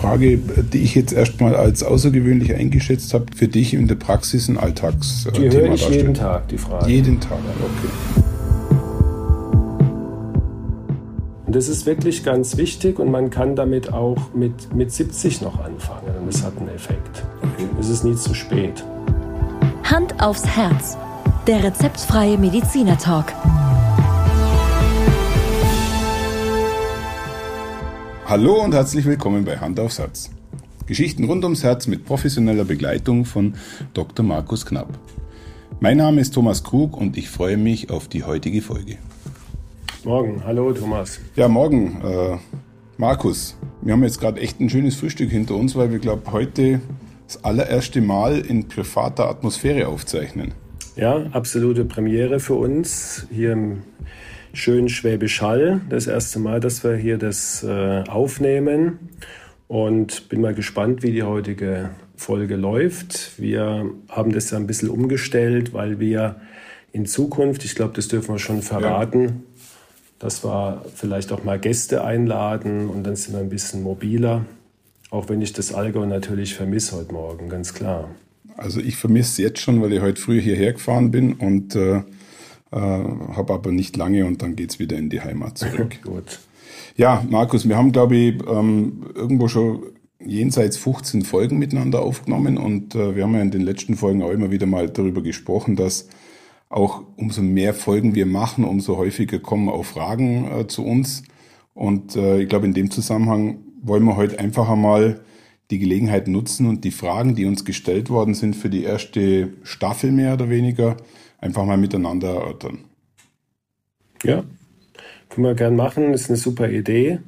Frage, die ich jetzt erstmal als außergewöhnlich eingeschätzt habe, für dich in der Praxis ein Alltagsthema Die höre ich jeden Tag, die Frage. Jeden Tag, okay. Und das ist wirklich ganz wichtig und man kann damit auch mit, mit 70 noch anfangen und das hat einen Effekt. okay. Es ist nie zu spät. Hand aufs Herz. Der rezeptfreie Mediziner Talk. Hallo und herzlich willkommen bei Hand aufs Herz. Geschichten rund ums Herz mit professioneller Begleitung von Dr. Markus Knapp. Mein Name ist Thomas Krug und ich freue mich auf die heutige Folge. Morgen, hallo Thomas. Ja, morgen, äh, Markus. Wir haben jetzt gerade echt ein schönes Frühstück hinter uns, weil wir, glaube heute das allererste Mal in privater Atmosphäre aufzeichnen. Ja, absolute Premiere für uns hier im schönen Schwäbisch Hall. Das erste Mal, dass wir hier das äh, aufnehmen. Und bin mal gespannt, wie die heutige Folge läuft. Wir haben das ja ein bisschen umgestellt, weil wir in Zukunft, ich glaube, das dürfen wir schon verraten, ja. dass wir vielleicht auch mal Gäste einladen und dann sind wir ein bisschen mobiler. Auch wenn ich das Allgäu natürlich vermisse heute Morgen, ganz klar. Also ich vermisse es jetzt schon, weil ich heute früh hierher gefahren bin und äh, äh, habe aber nicht lange und dann geht es wieder in die Heimat zurück. Gut. Ja, Markus, wir haben, glaube ich, ähm, irgendwo schon jenseits 15 Folgen miteinander aufgenommen und äh, wir haben ja in den letzten Folgen auch immer wieder mal darüber gesprochen, dass auch umso mehr Folgen wir machen, umso häufiger kommen auch Fragen äh, zu uns. Und äh, ich glaube, in dem Zusammenhang wollen wir heute einfach einmal die Gelegenheit nutzen und die Fragen, die uns gestellt worden sind für die erste Staffel mehr oder weniger, einfach mal miteinander erörtern. Ja, können wir gern machen, ist eine super Idee.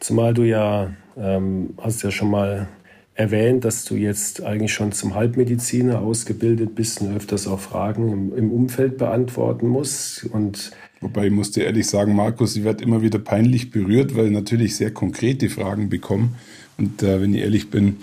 Zumal du ja, ähm, hast ja schon mal erwähnt, dass du jetzt eigentlich schon zum Halbmediziner ausgebildet bist und öfters auch Fragen im, im Umfeld beantworten musst. Und Wobei ich musste ehrlich sagen, Markus, ich werde immer wieder peinlich berührt, weil ich natürlich sehr konkrete Fragen bekomme. Und äh, wenn ich ehrlich bin,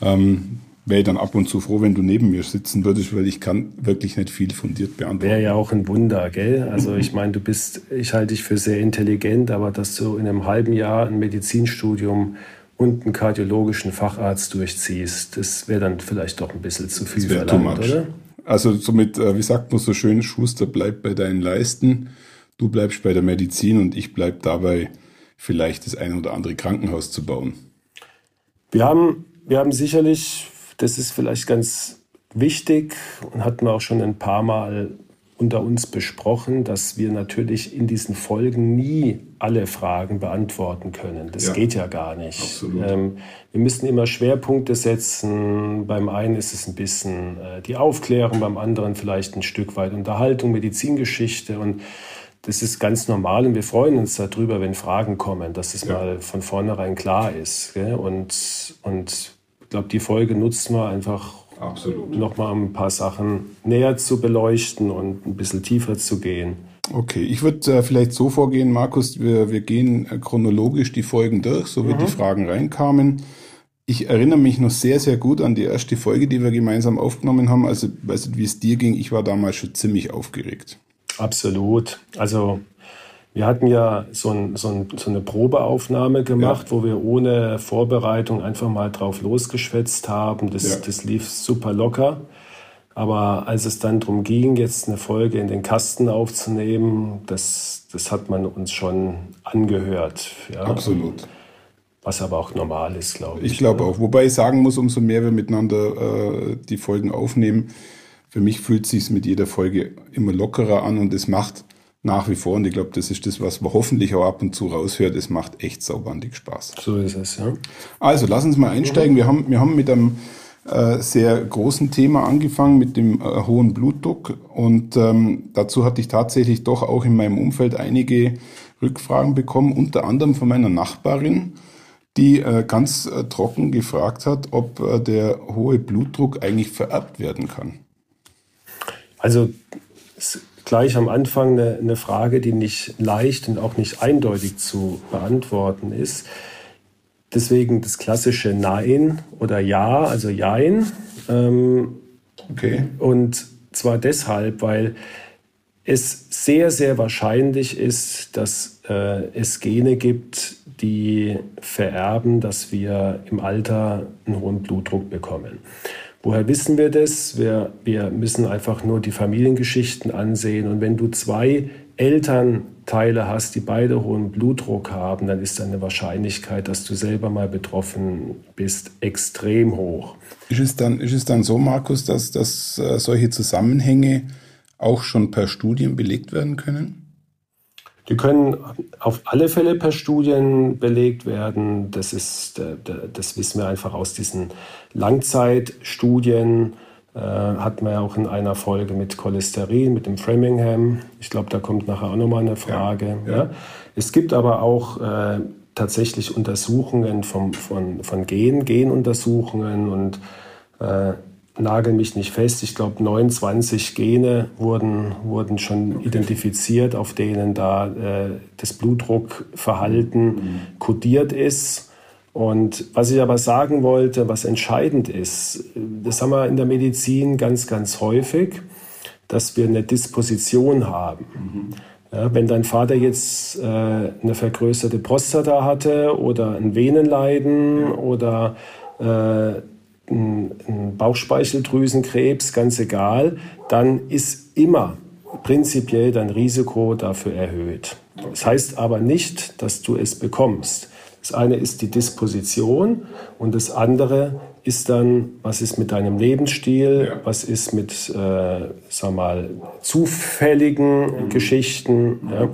ähm, wäre ich dann ab und zu froh, wenn du neben mir sitzen würdest, weil ich kann wirklich nicht viel fundiert beantworten. Wäre ja auch ein Wunder, gell? Also ich meine, du bist, ich halte dich für sehr intelligent, aber dass du in einem halben Jahr ein Medizinstudium und einen kardiologischen Facharzt durchziehst, das wäre dann vielleicht doch ein bisschen zu viel verlangt, oder? Also somit, äh, wie sagt man so schön, Schuster bleibt bei deinen Leisten, du bleibst bei der Medizin und ich bleib dabei, vielleicht das eine oder andere Krankenhaus zu bauen. Wir haben, wir haben sicherlich das ist vielleicht ganz wichtig und hatten wir auch schon ein paar Mal unter uns besprochen, dass wir natürlich in diesen Folgen nie alle Fragen beantworten können. Das ja, geht ja gar nicht. Ähm, wir müssen immer Schwerpunkte setzen. Beim einen ist es ein bisschen äh, die Aufklärung, beim anderen vielleicht ein Stück weit Unterhaltung, Medizingeschichte und das ist ganz normal und wir freuen uns darüber, wenn Fragen kommen, dass es ja. mal von vornherein klar ist. Gell? Und, und ich glaube, die Folge nutzen wir einfach Absolut. noch mal ein paar Sachen näher zu beleuchten und ein bisschen tiefer zu gehen. Okay, ich würde äh, vielleicht so vorgehen, Markus, wir, wir gehen äh, chronologisch die Folgen durch, so wie mhm. die Fragen reinkamen. Ich erinnere mich noch sehr, sehr gut an die erste Folge, die wir gemeinsam aufgenommen haben. Also, weißt du, wie es dir ging, ich war damals schon ziemlich aufgeregt. Absolut. Also wir hatten ja so, ein, so, ein, so eine Probeaufnahme gemacht, ja. wo wir ohne Vorbereitung einfach mal drauf losgeschwätzt haben. Das, ja. das lief super locker. Aber als es dann darum ging, jetzt eine Folge in den Kasten aufzunehmen, das, das hat man uns schon angehört. Ja. Absolut. Was aber auch normal ist, glaube ich. Ich glaube auch. Wobei ich sagen muss, umso mehr wir miteinander äh, die Folgen aufnehmen, für mich fühlt es sich mit jeder Folge immer lockerer an und es macht nach wie vor, und ich glaube, das ist das, was man hoffentlich auch ab und zu raushört, es macht echt saubandig Spaß. So ist es, ja. Also, lass uns mal einsteigen. Wir haben, wir haben mit einem äh, sehr großen Thema angefangen, mit dem äh, hohen Blutdruck. Und ähm, dazu hatte ich tatsächlich doch auch in meinem Umfeld einige Rückfragen bekommen, unter anderem von meiner Nachbarin, die äh, ganz äh, trocken gefragt hat, ob äh, der hohe Blutdruck eigentlich vererbt werden kann. Also gleich am Anfang eine, eine, Frage, die nicht leicht und auch nicht eindeutig zu beantworten ist. Deswegen das klassische Nein oder Ja, also Jein. Ähm, okay. Und zwar deshalb, weil es sehr, sehr wahrscheinlich ist, dass äh, es Gene gibt, die vererben, dass wir im Alter einen hohen Blutdruck bekommen. Woher wissen wir das? Wir, wir müssen einfach nur die Familiengeschichten ansehen. Und wenn du zwei Elternteile hast, die beide hohen Blutdruck haben, dann ist eine Wahrscheinlichkeit, dass du selber mal betroffen bist, extrem hoch. Ist es dann, ist es dann so, Markus, dass, dass äh, solche Zusammenhänge auch schon per Studien belegt werden können? Die können auf alle Fälle per Studien belegt werden. Das, ist, das wissen wir einfach aus diesen Langzeitstudien. Äh, hatten wir ja auch in einer Folge mit Cholesterin, mit dem Framingham. Ich glaube, da kommt nachher auch nochmal eine Frage. Ja, ja. Es gibt aber auch äh, tatsächlich Untersuchungen vom, von, von Gen, Genuntersuchungen und äh, nagel mich nicht fest, ich glaube 29 Gene wurden, wurden schon identifiziert, auf denen da äh, das Blutdruckverhalten mhm. kodiert ist. Und was ich aber sagen wollte, was entscheidend ist, das haben wir in der Medizin ganz, ganz häufig, dass wir eine Disposition haben. Mhm. Ja, wenn dein Vater jetzt äh, eine vergrößerte Prostata hatte oder ein Venenleiden ja. oder äh, ein Bauchspeicheldrüsenkrebs, ganz egal, dann ist immer prinzipiell dein Risiko dafür erhöht. Das heißt aber nicht, dass du es bekommst. Das eine ist die Disposition und das andere ist dann, was ist mit deinem Lebensstil, ja. was ist mit, äh, sag mal, zufälligen mhm. Geschichten. Ja.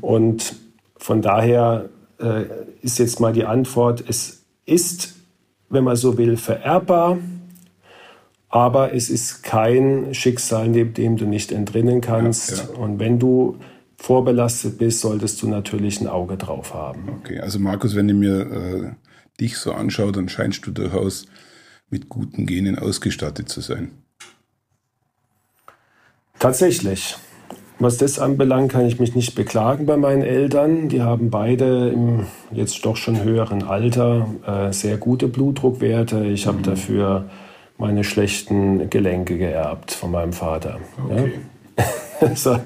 Und von daher äh, ist jetzt mal die Antwort, es ist wenn man so will, vererbbar. Aber es ist kein Schicksal, neben dem du nicht entrinnen kannst. Ja, ja. Und wenn du vorbelastet bist, solltest du natürlich ein Auge drauf haben. Okay, also Markus, wenn ich mir äh, dich so anschaue, dann scheinst du durchaus mit guten Genen ausgestattet zu sein. Tatsächlich. Was das anbelangt, kann ich mich nicht beklagen bei meinen Eltern. Die haben beide im jetzt doch schon höheren Alter äh, sehr gute Blutdruckwerte. Ich habe mhm. dafür meine schlechten Gelenke geerbt von meinem Vater. Okay. Ja?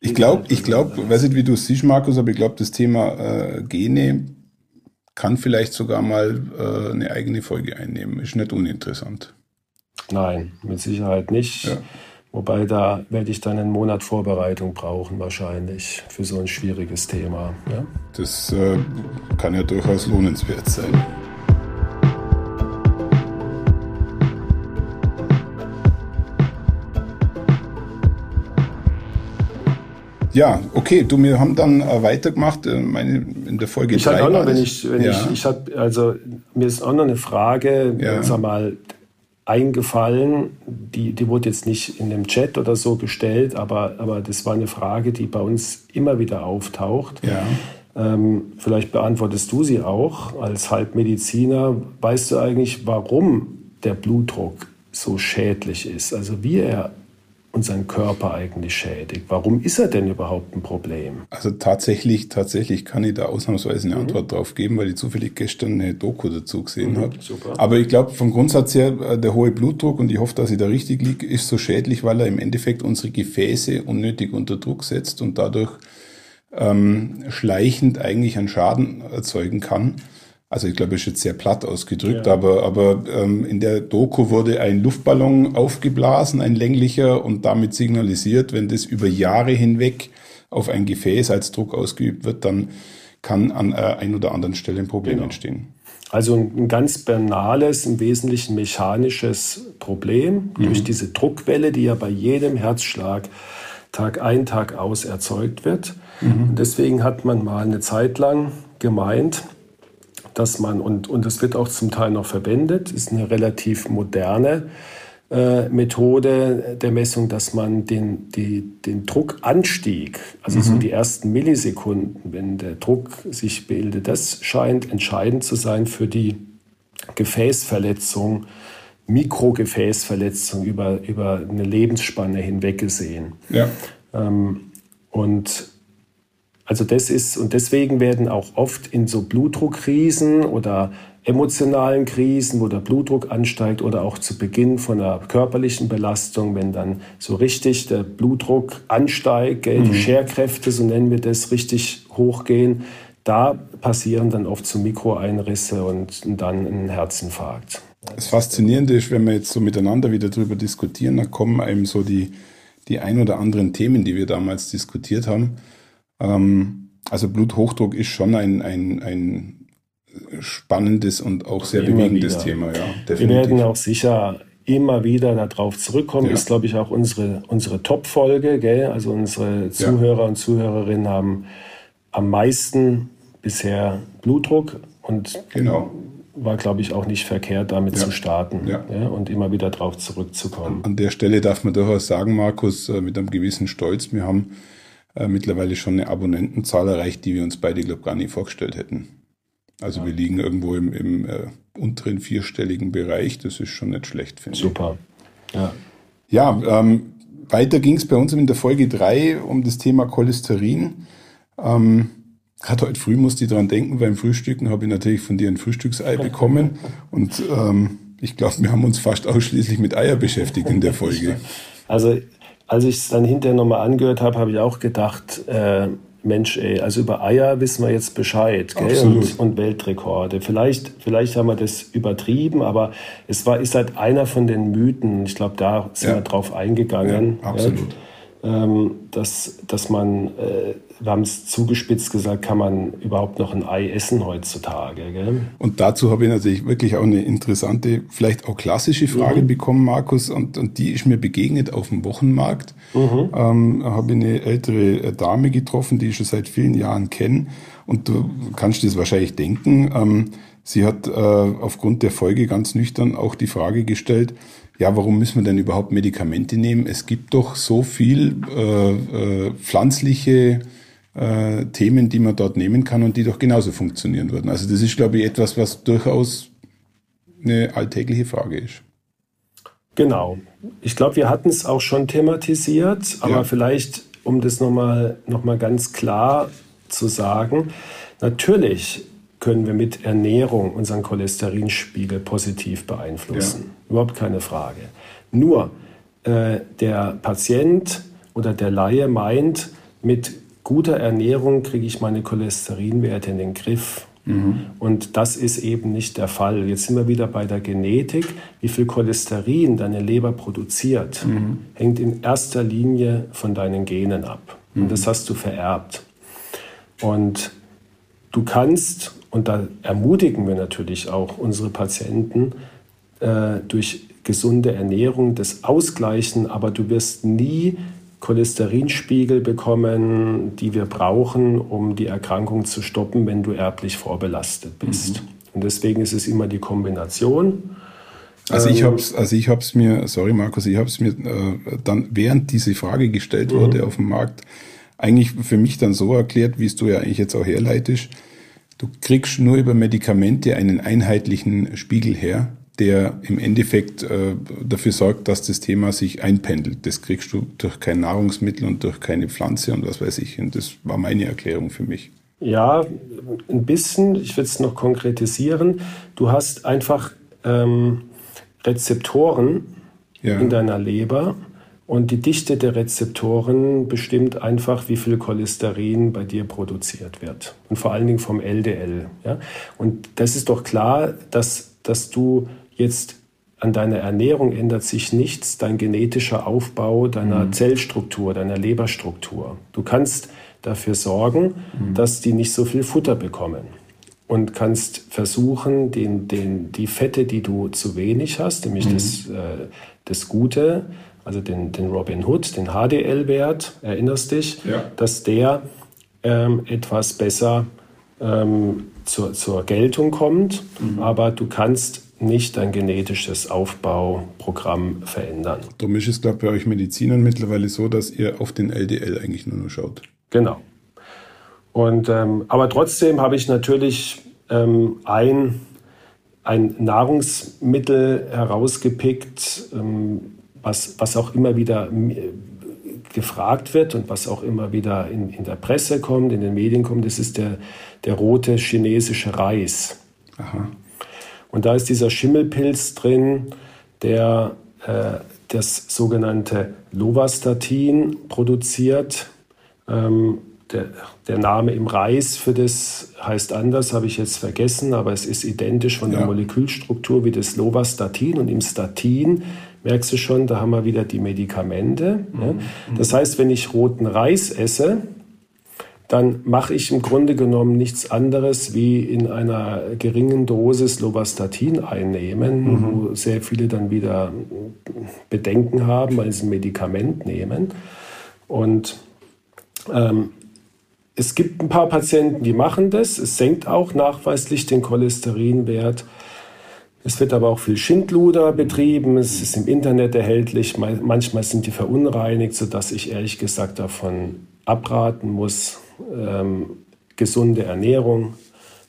ich glaube, ich glaube, weiß nicht, wie du es siehst, Markus, aber ich glaube, das Thema äh, Gene kann vielleicht sogar mal äh, eine eigene Folge einnehmen. Ist nicht uninteressant. Nein, mit Sicherheit nicht. Ja. Wobei da werde ich dann einen Monat Vorbereitung brauchen, wahrscheinlich, für so ein schwieriges Thema. Ja? Das äh, kann ja durchaus lohnenswert sein. Ja, okay, du, wir haben dann äh, weitergemacht, äh, meine, in der Folge Ich hatte auch noch, wenn ich, wenn ja. ich, ich habe, also, mir ist auch noch eine Frage, ja. sag mal, eingefallen. Die, die wurde jetzt nicht in dem Chat oder so gestellt, aber, aber das war eine Frage, die bei uns immer wieder auftaucht. Ja. Ähm, vielleicht beantwortest du sie auch als Halbmediziner. Weißt du eigentlich, warum der Blutdruck so schädlich ist? Also wie er unseren Körper eigentlich schädigt. Warum ist er denn überhaupt ein Problem? Also tatsächlich, tatsächlich kann ich da ausnahmsweise eine mhm. Antwort drauf geben, weil ich zufällig gestern eine Doku dazu gesehen mhm, habe. Aber ich glaube, vom Grundsatz her, äh, der hohe Blutdruck, und ich hoffe, dass ich da richtig liege, ist so schädlich, weil er im Endeffekt unsere Gefäße unnötig unter Druck setzt und dadurch ähm, schleichend eigentlich einen Schaden erzeugen kann. Also ich glaube, es ist jetzt sehr platt ausgedrückt, ja. aber, aber ähm, in der Doku wurde ein Luftballon aufgeblasen, ein länglicher, und damit signalisiert, wenn das über Jahre hinweg auf ein Gefäß als Druck ausgeübt wird, dann kann an äh, ein oder anderen Stelle ein Problem genau. entstehen. Also ein ganz banales, im Wesentlichen mechanisches Problem mhm. durch diese Druckwelle, die ja bei jedem Herzschlag Tag ein, Tag aus erzeugt wird. Mhm. Und deswegen hat man mal eine Zeit lang gemeint, dass man, und, und das wird auch zum Teil noch verwendet, ist eine relativ moderne äh, Methode der Messung, dass man den, die, den Druckanstieg, also mhm. so die ersten Millisekunden, wenn der Druck sich bildet, das scheint entscheidend zu sein für die Gefäßverletzung, Mikrogefäßverletzung über, über eine Lebensspanne hinweg gesehen. Ja. Ähm, und also das ist, und deswegen werden auch oft in so Blutdruckkrisen oder emotionalen Krisen, wo der Blutdruck ansteigt oder auch zu Beginn von einer körperlichen Belastung, wenn dann so richtig der Blutdruck ansteigt, gell, die mhm. Scherkräfte, so nennen wir das, richtig hochgehen, da passieren dann oft so Mikroeinrisse und dann ein Herzinfarkt. Das Faszinierende ist, wenn wir jetzt so miteinander wieder darüber diskutieren, dann kommen einem so die, die ein oder anderen Themen, die wir damals diskutiert haben. Ähm, also Bluthochdruck ist schon ein, ein, ein spannendes und auch sehr immer bewegendes wieder. Thema. Ja, definitiv. Wir werden auch sicher immer wieder darauf zurückkommen. Ja. Ist, glaube ich, auch unsere, unsere Top-Folge. Also unsere Zuhörer ja. und Zuhörerinnen haben am meisten bisher Blutdruck und genau. war, glaube ich, auch nicht verkehrt, damit ja. zu starten ja. Und immer wieder darauf zurückzukommen. An der Stelle darf man durchaus sagen, Markus, äh, mit einem gewissen Stolz, wir haben äh, mittlerweile schon eine Abonnentenzahl erreicht, die wir uns beide, glaube ich, gar nicht vorgestellt hätten. Also wir liegen irgendwo im, im äh, unteren vierstelligen Bereich. Das ist schon nicht schlecht, finde ich. Super. Ja, ja ähm, weiter ging es bei uns in der Folge 3 um das Thema Cholesterin. Ähm, Gerade heute früh musste ich dran denken, beim Frühstücken habe ich natürlich von dir ein Frühstücksei bekommen. Und ähm, ich glaube, wir haben uns fast ausschließlich mit Eier beschäftigt in der Folge. Also als ich es dann hinterher nochmal angehört habe, habe ich auch gedacht, äh, Mensch, ey, also über Eier wissen wir jetzt Bescheid gell? Und, und, Weltrekorde. Vielleicht, vielleicht haben wir das übertrieben, aber es war, ist halt einer von den Mythen. Ich glaube, da sind ja. wir drauf eingegangen. Ja, absolut. Ja? Ähm, dass, dass man äh, wir haben es zugespitzt gesagt, kann man überhaupt noch ein Ei essen heutzutage? Gell? Und dazu habe ich natürlich wirklich auch eine interessante, vielleicht auch klassische Frage mhm. bekommen, Markus, und, und die ist mir begegnet auf dem Wochenmarkt. Mhm. Ähm, habe ich eine ältere Dame getroffen, die ich schon seit vielen Jahren kenne. Und du kannst dir das wahrscheinlich denken. Ähm, sie hat äh, aufgrund der Folge ganz nüchtern auch die Frage gestellt, ja, warum müssen wir denn überhaupt Medikamente nehmen? Es gibt doch so viel äh, äh, pflanzliche äh, Themen, die man dort nehmen kann und die doch genauso funktionieren würden. Also das ist, glaube ich, etwas, was durchaus eine alltägliche Frage ist. Genau. Ich glaube, wir hatten es auch schon thematisiert, aber ja. vielleicht, um das nochmal noch mal ganz klar zu sagen, natürlich können wir mit Ernährung unseren Cholesterinspiegel positiv beeinflussen. Ja. Überhaupt keine Frage. Nur äh, der Patient oder der Laie meint, mit guter Ernährung kriege ich meine Cholesterinwerte in den Griff. Mhm. Und das ist eben nicht der Fall. Jetzt sind wir wieder bei der Genetik. Wie viel Cholesterin deine Leber produziert, mhm. hängt in erster Linie von deinen Genen ab. Mhm. Und das hast du vererbt. Und du kannst, und da ermutigen wir natürlich auch unsere Patienten, äh, durch gesunde Ernährung das ausgleichen, aber du wirst nie Cholesterinspiegel bekommen, die wir brauchen, um die Erkrankung zu stoppen, wenn du erblich vorbelastet bist. Mhm. Und deswegen ist es immer die Kombination. Also ich ähm, habe es, also ich mir, sorry Markus, ich habe es mir äh, dann während diese Frage gestellt mhm. wurde auf dem Markt eigentlich für mich dann so erklärt, wie es du ja eigentlich jetzt auch herleitest. Du kriegst nur über Medikamente einen einheitlichen Spiegel her der im Endeffekt äh, dafür sorgt, dass das Thema sich einpendelt. Das kriegst du durch kein Nahrungsmittel und durch keine Pflanze und was weiß ich. Und das war meine Erklärung für mich. Ja, ein bisschen. Ich will es noch konkretisieren. Du hast einfach ähm, Rezeptoren ja. in deiner Leber. Und die Dichte der Rezeptoren bestimmt einfach, wie viel Cholesterin bei dir produziert wird. Und vor allen Dingen vom LDL. Ja? Und das ist doch klar, dass, dass du Jetzt an deiner Ernährung ändert sich nichts, dein genetischer Aufbau deiner mhm. Zellstruktur, deiner Leberstruktur. Du kannst dafür sorgen, mhm. dass die nicht so viel Futter bekommen und kannst versuchen, den, den, die Fette, die du zu wenig hast, nämlich mhm. das, äh, das Gute, also den, den Robin Hood, den HDL-Wert, erinnerst dich, ja. dass der ähm, etwas besser ähm, zur, zur Geltung kommt. Mhm. Aber du kannst nicht dein genetisches Aufbauprogramm verändern. Darum ist es, glaube ich, bei euch Medizinern mittlerweile so, dass ihr auf den LDL eigentlich nur noch schaut. Genau. Und, ähm, aber trotzdem habe ich natürlich ähm, ein, ein Nahrungsmittel herausgepickt, ähm, was, was auch immer wieder äh, gefragt wird und was auch immer wieder in, in der Presse kommt, in den Medien kommt, das ist der, der rote chinesische Reis. Aha. Und da ist dieser Schimmelpilz drin, der äh, das sogenannte Lovastatin produziert. Ähm, der, der, Name im Reis für das heißt anders, habe ich jetzt vergessen, aber es ist identisch von der Molekülstruktur wie das Lovastatin. Und im Statin merkst du schon, da haben wir wieder die Medikamente. Mhm. Ja. Das heißt, wenn ich roten Reis esse, dann mache ich im Grunde genommen nichts anderes wie in einer geringen Dosis Lovastatin einnehmen, mhm. wo sehr viele dann wieder Bedenken haben, weil sie ein Medikament nehmen. Und ähm, es gibt ein paar Patienten, die machen das. Es senkt auch nachweislich den Cholesterinwert. Es wird aber auch viel Schindluder betrieben. Es ist im Internet erhältlich. Manchmal sind die verunreinigt, sodass ich ehrlich gesagt davon abraten muss ähm, gesunde Ernährung,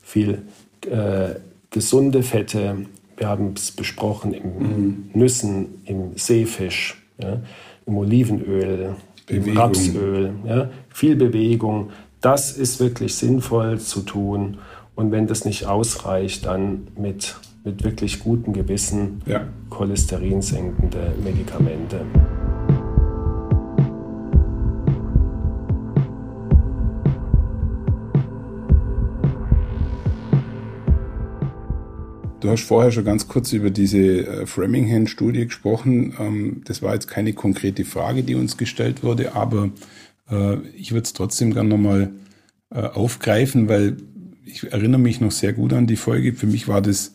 viel äh, gesunde Fette. Wir haben es besprochen im mhm. Nüssen, im Seefisch, ja, im Olivenöl, Bewegung. im Rapsöl. Ja, viel Bewegung. Das ist wirklich sinnvoll zu tun. Und wenn das nicht ausreicht, dann mit, mit wirklich gutem Gewissen ja. cholesterinsenkende Medikamente. Du hast vorher schon ganz kurz über diese äh, Framingham-Studie gesprochen. Ähm, das war jetzt keine konkrete Frage, die uns gestellt wurde, aber äh, ich würde es trotzdem gerne nochmal äh, aufgreifen, weil ich erinnere mich noch sehr gut an die Folge. Für mich war das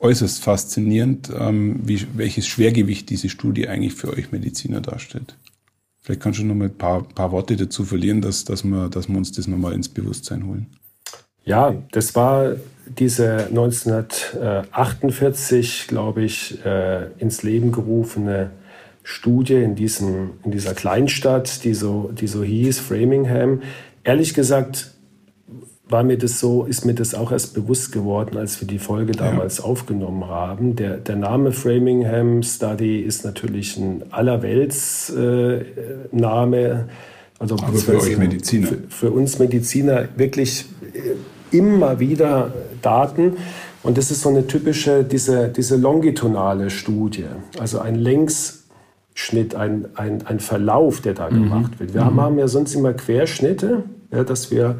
äußerst faszinierend, ähm, wie, welches Schwergewicht diese Studie eigentlich für euch Mediziner darstellt. Vielleicht kannst du noch mal ein paar, paar Worte dazu verlieren, dass, dass, wir, dass wir uns das nochmal ins Bewusstsein holen. Ja, das war diese 1948, glaube ich, äh, ins Leben gerufene Studie in, diesem, in dieser Kleinstadt, die so, die so hieß, Framingham. Ehrlich gesagt war mir das so, ist mir das auch erst bewusst geworden, als wir die Folge damals ja. aufgenommen haben. Der, der Name Framingham Study ist natürlich ein allerweltsname. Äh, also Aber für euch Mediziner. Für, für, uns Mediziner wirklich äh, immer wieder Daten. Und das ist so eine typische, diese, diese longitudinale Studie, also ein Längsschnitt, ein, ein, ein Verlauf, der da mhm. gemacht wird. Wir mhm. haben ja sonst immer Querschnitte, ja, dass wir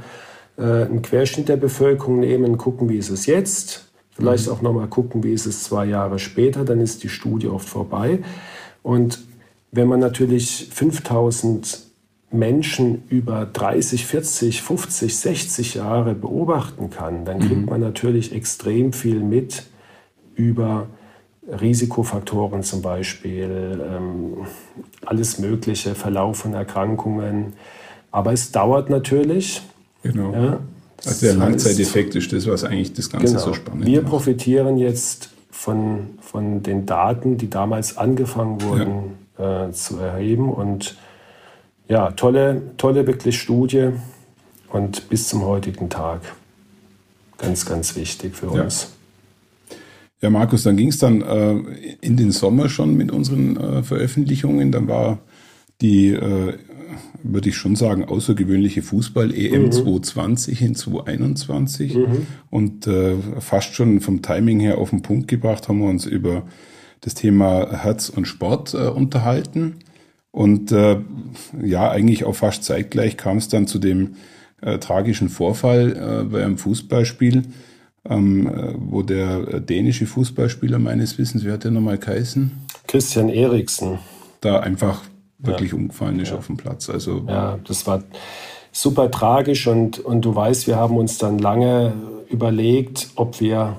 äh, einen Querschnitt der Bevölkerung nehmen, gucken, wie ist es jetzt, vielleicht mhm. auch nochmal gucken, wie ist es zwei Jahre später, dann ist die Studie oft vorbei. Und wenn man natürlich 5000 Menschen über 30, 40, 50, 60 Jahre beobachten kann, dann kriegt mhm. man natürlich extrem viel mit über Risikofaktoren zum Beispiel, ähm, alles Mögliche, Verlauf von Erkrankungen. Aber es dauert natürlich. Genau. Ja, also der Langzeiteffekt ist das, was eigentlich das Ganze genau. so spannend Wir macht. profitieren jetzt von, von den Daten, die damals angefangen wurden ja. äh, zu erheben und ja, tolle, tolle wirklich Studie und bis zum heutigen Tag ganz, ganz wichtig für uns. Ja, ja Markus, dann ging es dann äh, in den Sommer schon mit unseren äh, Veröffentlichungen. Dann war die, äh, würde ich schon sagen, außergewöhnliche Fußball-EM mhm. 2020 in 2021. Mhm. Und äh, fast schon vom Timing her auf den Punkt gebracht haben wir uns über das Thema Herz und Sport äh, unterhalten. Und äh, ja, eigentlich auch fast zeitgleich kam es dann zu dem äh, tragischen Vorfall äh, bei einem Fußballspiel, ähm, äh, wo der dänische Fußballspieler meines Wissens, wer hat der nochmal geheißen? Christian Eriksen. Da einfach wirklich ja. umgefallen ist ja. auf dem Platz. Also, ja, das war super tragisch und, und du weißt, wir haben uns dann lange überlegt, ob wir,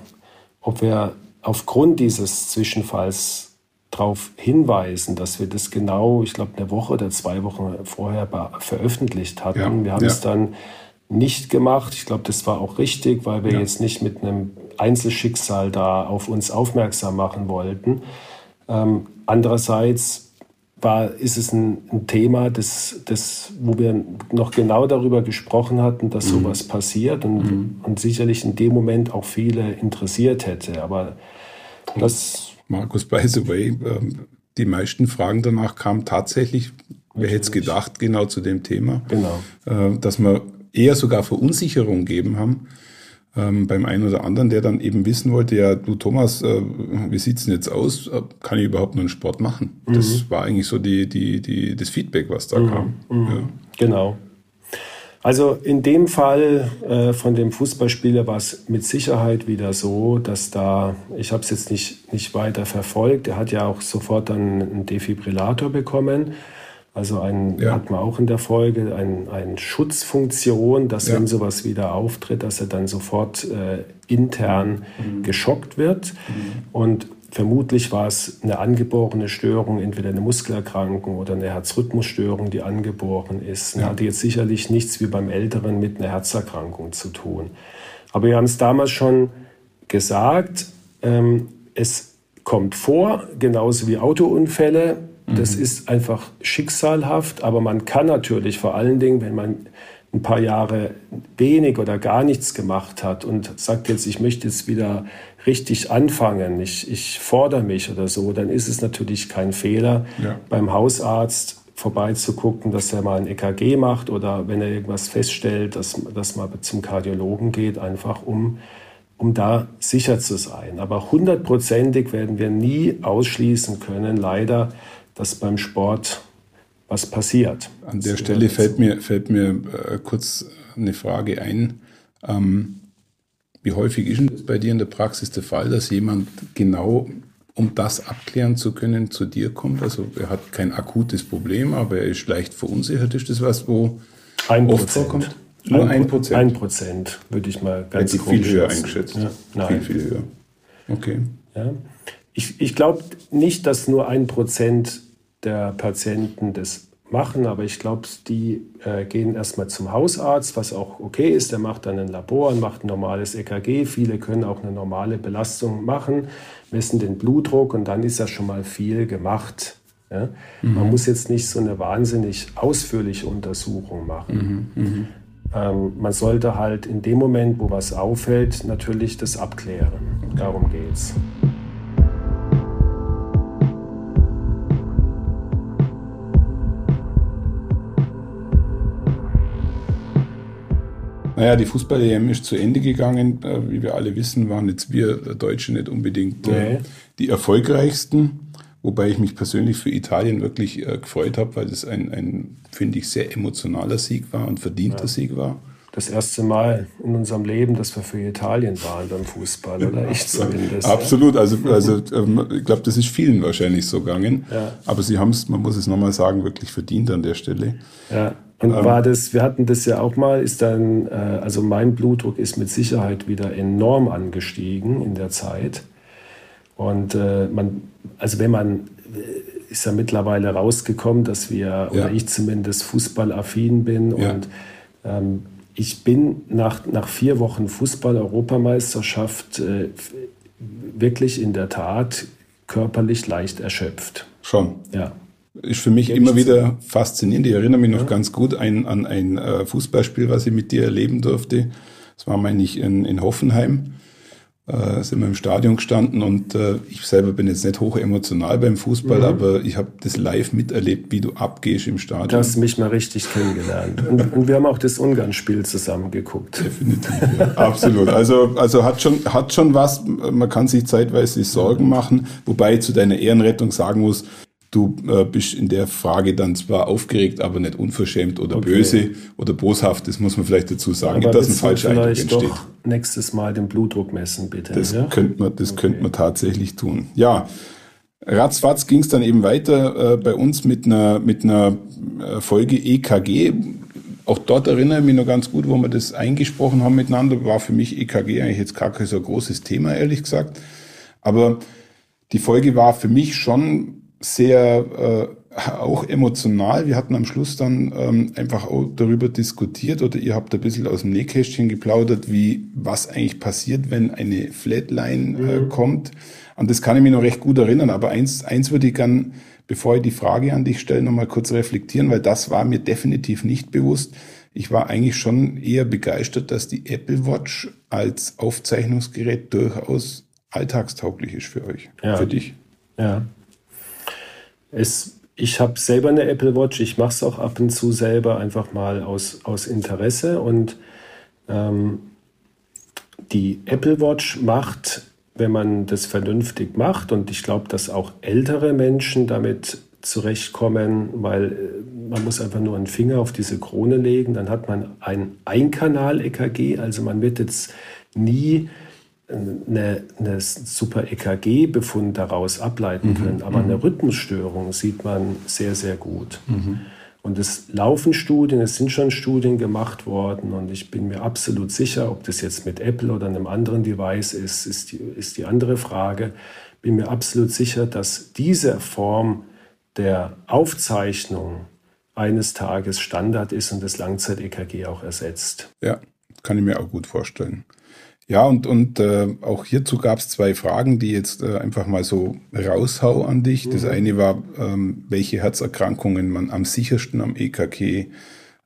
ob wir aufgrund dieses Zwischenfalls darauf hinweisen, dass wir das genau, ich glaube, eine Woche oder zwei Wochen vorher veröffentlicht hatten. Ja, wir haben es dann nicht gemacht. Ich glaube, das war auch richtig, weil wir jetzt nicht mit einem Einzelschicksal da auf uns aufmerksam machen wollten. Ähm, andererseits war, ist es ein, ein, Thema, das, das, wo wir noch genau darüber gesprochen hatten, dass mhm. sowas passiert und, mhm. und sicherlich in dem Moment auch viele interessiert hätte. Aber das Markus, by the way, ähm, die meisten Fragen danach kamen tatsächlich, wer hätte es gedacht, genau zu dem Thema. Genau. Äh, dass wir eher sogar Verunsicherung gegeben haben. Ähm, beim einen oder anderen, der dann eben wissen wollte, ja, du Thomas, äh, wie sieht's denn jetzt aus? Äh, kann ich überhaupt noch einen Sport machen? Mhm. Das war eigentlich so die, die, die, das Feedback, was da mhm. kam. Mhm. Ja. Genau. Also in dem Fall äh, von dem Fußballspieler war es mit Sicherheit wieder so, dass da, ich habe es jetzt nicht, nicht weiter verfolgt, er hat ja auch sofort dann einen Defibrillator bekommen. Also ein, ja. hat man auch in der Folge eine ein Schutzfunktion, dass ja. wenn sowas wieder auftritt, dass er dann sofort äh, intern mhm. geschockt wird. Mhm. Und vermutlich war es eine angeborene Störung, entweder eine Muskelerkrankung oder eine Herzrhythmusstörung, die angeboren ist. Ja. Hatte jetzt sicherlich nichts wie beim Älteren mit einer Herzerkrankung zu tun. Aber wir haben es damals schon gesagt, ähm, es kommt vor, genauso wie Autounfälle. Das mhm. ist einfach schicksalhaft, aber man kann natürlich vor allen Dingen, wenn man ein paar Jahre wenig oder gar nichts gemacht hat und sagt jetzt, ich möchte jetzt wieder richtig anfangen, ich, ich fordere mich oder so, dann ist es natürlich kein Fehler, ja. beim Hausarzt vorbeizugucken, dass er mal ein EKG macht oder wenn er irgendwas feststellt, dass, dass man zum Kardiologen geht, einfach um, um da sicher zu sein. Aber hundertprozentig werden wir nie ausschließen können, leider, dass beim Sport was passiert. An der Stelle fällt mir, fällt mir äh, kurz eine Frage ein. Ähm, wie häufig ist es bei dir in der Praxis der Fall, dass jemand genau, um das abklären zu können, zu dir kommt? Also er hat kein akutes Problem, aber er ist leicht verunsichert. Ist das was, wo ein oft vorkommt? Nur ein Prozent? Ein Prozent, würde ich mal ganz Hätte viel höher eingeschätzt. Ja, nein. Viel, viel höher. Okay. Ja. Ich, ich glaube nicht, dass nur ein Prozent der Patienten das machen, aber ich glaube, die äh, gehen erstmal zum Hausarzt, was auch okay ist. Der macht dann ein Labor und macht ein normales EKG. Viele können auch eine normale Belastung machen, messen den Blutdruck und dann ist ja schon mal viel gemacht. Ja? Mhm. Man muss jetzt nicht so eine wahnsinnig ausführliche Untersuchung machen. Mhm. Mhm. Ähm, man sollte halt in dem Moment, wo was auffällt, natürlich das abklären. Darum geht's. Naja, die Fußball-EM ist zu Ende gegangen. Äh, wie wir alle wissen, waren jetzt wir Deutsche nicht unbedingt äh, nee. die erfolgreichsten. Wobei ich mich persönlich für Italien wirklich äh, gefreut habe, weil es ein, ein finde ich, sehr emotionaler Sieg war und verdienter ja. Sieg war. Das erste Mal in unserem Leben, dass wir für Italien waren beim Fußball, oder ich zumindest. Absolut, ja. also, also ähm, ich glaube, das ist vielen wahrscheinlich so gegangen. Ja. Aber sie haben es, man muss es nochmal sagen, wirklich verdient an der Stelle. Ja. Und ähm, war das, wir hatten das ja auch mal, ist dann, äh, also mein Blutdruck ist mit Sicherheit wieder enorm angestiegen in der Zeit. Und äh, man, also wenn man, äh, ist ja mittlerweile rausgekommen, dass wir, ja. oder ich zumindest fußballaffin bin ja. und ähm, ich bin nach, nach vier Wochen Fußball-Europameisterschaft äh, wirklich in der Tat körperlich leicht erschöpft. Schon. Ja ist für mich ja, immer wieder faszinierend. Ich erinnere mich noch ja. ganz gut ein, an ein äh, Fußballspiel, was ich mit dir erleben durfte. Das war, meine ich, in, in Hoffenheim. Äh, sind wir im Stadion gestanden und äh, ich selber bin jetzt nicht hoch emotional beim Fußball, mhm. aber ich habe das live miterlebt, wie du abgehst im Stadion. Du hast mich mal richtig kennengelernt. Und, und wir haben auch das Ungarn-Spiel zusammen geguckt. Definitiv, ja. absolut. Also, also hat, schon, hat schon was, man kann sich zeitweise Sorgen machen, wobei ich zu deiner Ehrenrettung sagen muss, Du äh, bist in der Frage dann zwar aufgeregt, aber nicht unverschämt oder okay. böse oder boshaft. Das muss man vielleicht dazu sagen, aber dass ein falscher Eindruck entsteht. Doch nächstes Mal den Blutdruck messen, bitte. Das ja? könnte man, das okay. könnte man tatsächlich tun. Ja. Ratzfatz ging es dann eben weiter äh, bei uns mit einer, mit einer äh, Folge EKG. Auch dort erinnere ich mich noch ganz gut, wo wir das eingesprochen haben miteinander, war für mich EKG eigentlich jetzt gar kein so großes Thema, ehrlich gesagt. Aber die Folge war für mich schon sehr äh, auch emotional. Wir hatten am Schluss dann ähm, einfach auch darüber diskutiert oder ihr habt ein bisschen aus dem Nähkästchen geplaudert, wie was eigentlich passiert, wenn eine Flatline äh, mhm. kommt. Und das kann ich mir noch recht gut erinnern. Aber eins, eins würde ich gern, bevor ich die Frage an dich stelle, noch mal kurz reflektieren, weil das war mir definitiv nicht bewusst. Ich war eigentlich schon eher begeistert, dass die Apple Watch als Aufzeichnungsgerät durchaus alltagstauglich ist für euch, ja. für dich. Ja. Es, ich habe selber eine Apple Watch, ich mache es auch ab und zu selber, einfach mal aus, aus Interesse. Und ähm, die Apple Watch macht, wenn man das vernünftig macht, und ich glaube, dass auch ältere Menschen damit zurechtkommen, weil äh, man muss einfach nur einen Finger auf diese Krone legen, dann hat man ein Einkanal-EKG, also man wird jetzt nie eine, eine super EKG-Befund daraus ableiten mhm. können, aber eine mhm. Rhythmusstörung sieht man sehr, sehr gut. Mhm. Und es laufen Studien, es sind schon Studien gemacht worden und ich bin mir absolut sicher, ob das jetzt mit Apple oder einem anderen Device ist, ist die, ist die andere Frage. Bin mir absolut sicher, dass diese Form der Aufzeichnung eines Tages Standard ist und das Langzeit-EKG auch ersetzt. Ja, kann ich mir auch gut vorstellen. Ja, und, und äh, auch hierzu gab es zwei Fragen, die jetzt äh, einfach mal so raushau an dich. Das mhm. eine war, ähm, welche Herzerkrankungen man am sichersten am EKG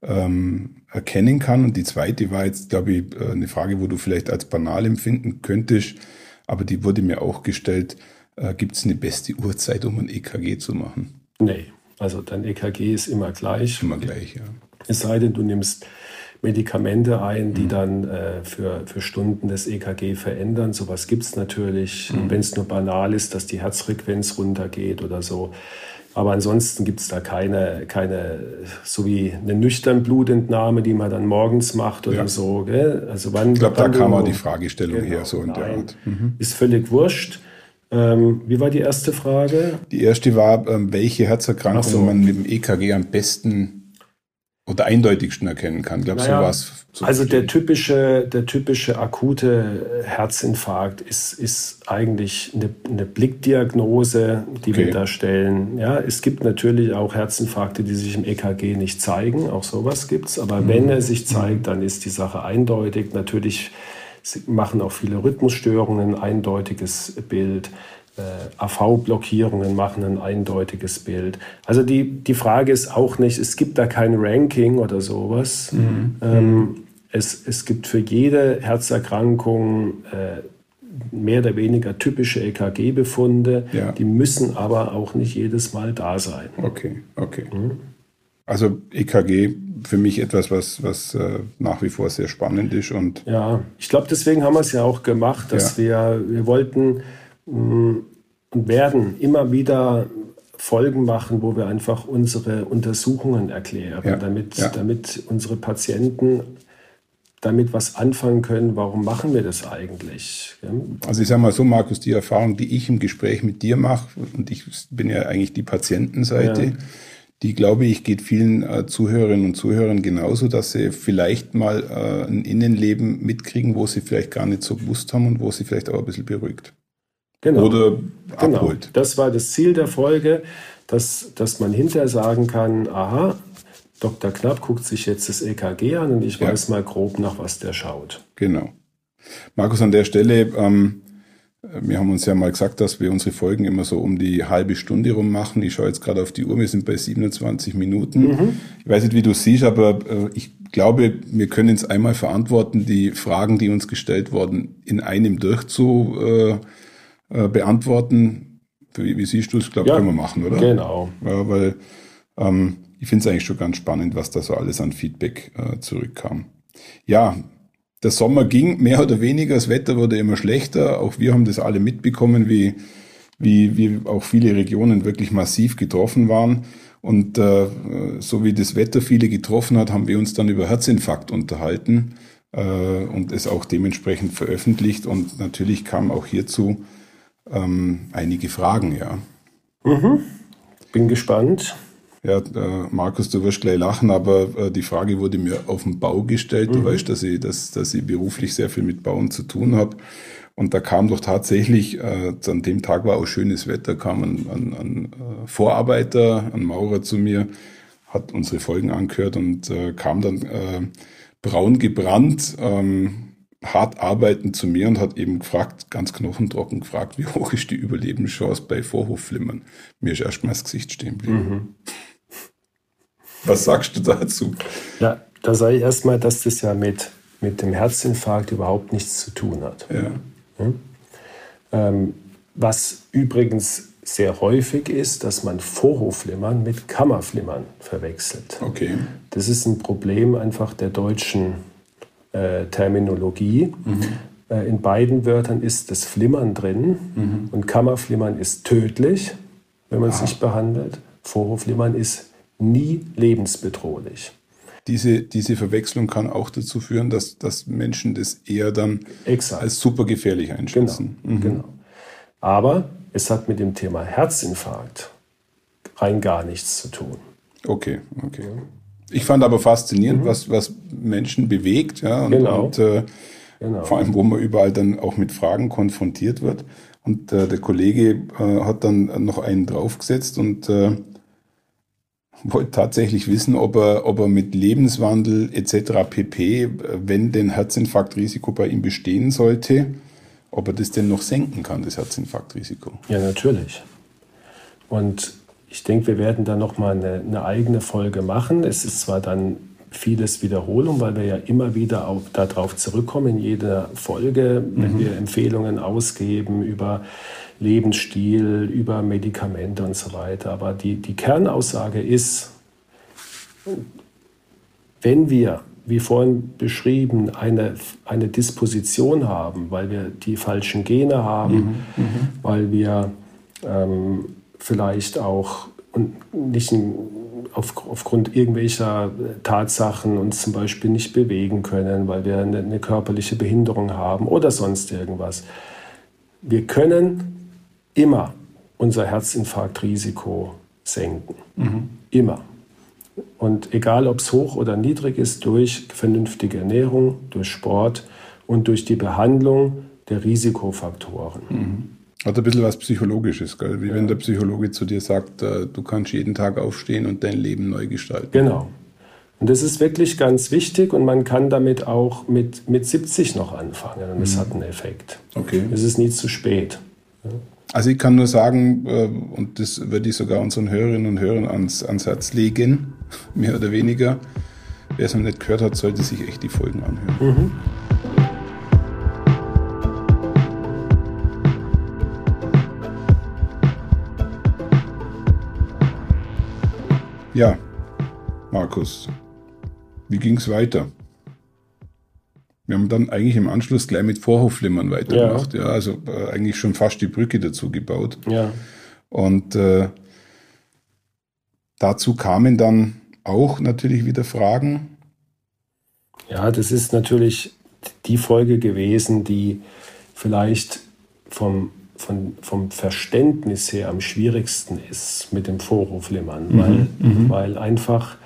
ähm, erkennen kann. Und die zweite war jetzt, glaube ich, äh, eine Frage, wo du vielleicht als banal empfinden könntest, aber die wurde mir auch gestellt. Äh, Gibt es eine beste Uhrzeit, um ein EKG zu machen? Nee, also dein EKG ist immer gleich. Immer gleich, ja. Es sei denn, du nimmst Medikamente ein, die mhm. dann äh, für, für Stunden das EKG verändern. Sowas gibt es natürlich, mhm. wenn es nur banal ist, dass die Herzfrequenz runtergeht oder so. Aber ansonsten gibt es da keine, keine, so wie eine nüchtern Blutentnahme, die man dann morgens macht oder ja. so. Gell? Also wann, ich glaube, da kam auch die Fragestellung genau, her, so in der Art. Mhm. Ist völlig wurscht. Ähm, wie war die erste Frage? Die erste war, ähm, welche Herzerkrankung so. man mit dem EKG am besten oder eindeutigsten erkennen kann. Glaube, naja, sowas. So also der typische, der typische akute Herzinfarkt ist, ist eigentlich eine, eine Blickdiagnose, die okay. wir da stellen. Ja, es gibt natürlich auch Herzinfarkte, die sich im EKG nicht zeigen. Auch sowas gibt's. Aber mhm. wenn er sich zeigt, dann ist die Sache eindeutig. Natürlich machen auch viele Rhythmusstörungen ein eindeutiges Bild AV-Blockierungen machen ein eindeutiges Bild. Also die, die Frage ist auch nicht, es gibt da kein Ranking oder sowas. Mhm. Ähm, es, es gibt für jede Herzerkrankung äh, mehr oder weniger typische EKG-Befunde. Ja. Die müssen aber auch nicht jedes Mal da sein. Okay, okay. Mhm. Also EKG für mich etwas, was, was äh, nach wie vor sehr spannend ist. Und ja, ich glaube, deswegen haben wir es ja auch gemacht, dass ja. wir, wir wollten werden immer wieder Folgen machen, wo wir einfach unsere Untersuchungen erklären, ja, damit, ja. damit unsere Patienten damit was anfangen können, warum machen wir das eigentlich? Also ich sage mal so, Markus, die Erfahrung, die ich im Gespräch mit dir mache, und ich bin ja eigentlich die Patientenseite, die glaube ich geht vielen äh, Zuhörerinnen und Zuhörern genauso, dass sie vielleicht mal äh, ein Innenleben mitkriegen, wo sie vielleicht gar nicht so gewusst haben und wo sie vielleicht auch ein bisschen beruhigt. Genau. Oder genau. abholt. Das war das Ziel der Folge, dass, dass man hinterher sagen kann, aha, Dr. Knapp guckt sich jetzt das EKG an und ich ja. weiß mal grob, nach was der schaut. Genau. Markus, an der Stelle, ähm, wir haben uns ja mal gesagt, dass wir unsere Folgen immer so um die halbe Stunde rum machen. Ich schaue jetzt gerade auf die Uhr, wir sind bei 27 Minuten. Mhm. Ich weiß nicht, wie du siehst, aber äh, ich glaube, wir können es einmal verantworten, die Fragen, die uns gestellt wurden, in einem durchzu. Äh, äh, beantworten. Wie, wie, siehst du es? Ich glaube, ja, können wir machen, oder? Genau. Ja, weil ähm, ich finde es eigentlich schon ganz spannend, was da so alles an Feedback äh, zurückkam. Ja, der Sommer ging mehr oder weniger, das Wetter wurde immer schlechter. Auch wir haben das alle mitbekommen, wie, wie, wie auch viele Regionen wirklich massiv getroffen waren. Und äh, so wie das Wetter viele getroffen hat, haben wir uns dann über Herzinfarkt unterhalten äh, und es auch dementsprechend veröffentlicht. Und natürlich kam auch hierzu ähm, einige Fragen, ja. Mhm. Bin gespannt. Ja, äh, Markus, du wirst gleich lachen, aber äh, die Frage wurde mir auf dem Bau gestellt. Mhm. Du weißt, dass ich, dass, dass ich beruflich sehr viel mit Bauen zu tun habe. Und da kam doch tatsächlich, äh, an dem Tag war auch schönes Wetter, kam ein, ein, ein äh, Vorarbeiter, ein Maurer zu mir, hat unsere Folgen angehört und äh, kam dann äh, braun gebrannt, ähm, hart arbeiten zu mir und hat eben gefragt, ganz knochentrocken gefragt, wie hoch ist die Überlebenschance bei Vorhofflimmern? Mir ist erstmal das Gesicht stehen geblieben. Mhm. Was sagst du dazu? Ja, da sage ich erstmal, dass das ja mit, mit dem Herzinfarkt überhaupt nichts zu tun hat. Ja. Hm? Ähm, was übrigens sehr häufig ist, dass man Vorhofflimmern mit Kammerflimmern verwechselt. Okay. Das ist ein Problem einfach der deutschen äh, Terminologie. Mhm. Äh, in beiden Wörtern ist das Flimmern drin. Mhm. Und Kammerflimmern ist tödlich, wenn man es nicht behandelt. Vorhofflimmern ist nie lebensbedrohlich. Diese, diese Verwechslung kann auch dazu führen, dass, dass Menschen das eher dann Exakt. als super gefährlich einschätzen. Genau, mhm. genau. Aber es hat mit dem Thema Herzinfarkt rein gar nichts zu tun. Okay, okay. Ich fand aber faszinierend, mhm. was, was Menschen bewegt, ja, und, genau. und äh, genau. vor allem, wo man überall dann auch mit Fragen konfrontiert wird. Und äh, der Kollege äh, hat dann noch einen draufgesetzt und äh, wollte tatsächlich wissen, ob er, ob er mit Lebenswandel etc. pp, wenn denn Herzinfarktrisiko bei ihm bestehen sollte, ob er das denn noch senken kann, das Herzinfarktrisiko. Ja, natürlich. Und ich denke, wir werden da noch mal eine, eine eigene Folge machen. Es ist zwar dann vieles Wiederholung, weil wir ja immer wieder auch darauf zurückkommen in jeder Folge, wenn mhm. wir Empfehlungen ausgeben über Lebensstil, über Medikamente und so weiter. Aber die, die Kernaussage ist, wenn wir, wie vorhin beschrieben, eine, eine Disposition haben, weil wir die falschen Gene haben, mhm, mhm. weil wir ähm, vielleicht auch nicht auf, aufgrund irgendwelcher Tatsachen uns zum Beispiel nicht bewegen können, weil wir eine, eine körperliche Behinderung haben oder sonst irgendwas. Wir können immer unser Herzinfarktrisiko senken. Mhm. Immer. Und egal, ob es hoch oder niedrig ist, durch vernünftige Ernährung, durch Sport und durch die Behandlung der Risikofaktoren. Mhm. Hat ein bisschen was Psychologisches, gell? wie ja. wenn der Psychologe zu dir sagt, äh, du kannst jeden Tag aufstehen und dein Leben neu gestalten. Genau. Und das ist wirklich ganz wichtig und man kann damit auch mit, mit 70 noch anfangen und es mhm. hat einen Effekt. Okay. Es ist nie zu spät. Ja. Also ich kann nur sagen, äh, und das würde ich sogar unseren Hörerinnen und Hörern ans, ans Herz legen, mehr oder weniger. Wer es noch nicht gehört hat, sollte sich echt die Folgen anhören. Mhm. Ja, Markus, wie ging es weiter? Wir haben dann eigentlich im Anschluss gleich mit Vorhofflimmern weitergemacht. Ja. ja also äh, eigentlich schon fast die Brücke dazu gebaut. Ja. Und äh, dazu kamen dann auch natürlich wieder Fragen. Ja, das ist natürlich die Folge gewesen, die vielleicht vom, vom, vom Verständnis her am schwierigsten ist mit dem Vorhofflimmern, mhm. weil, mhm. weil einfach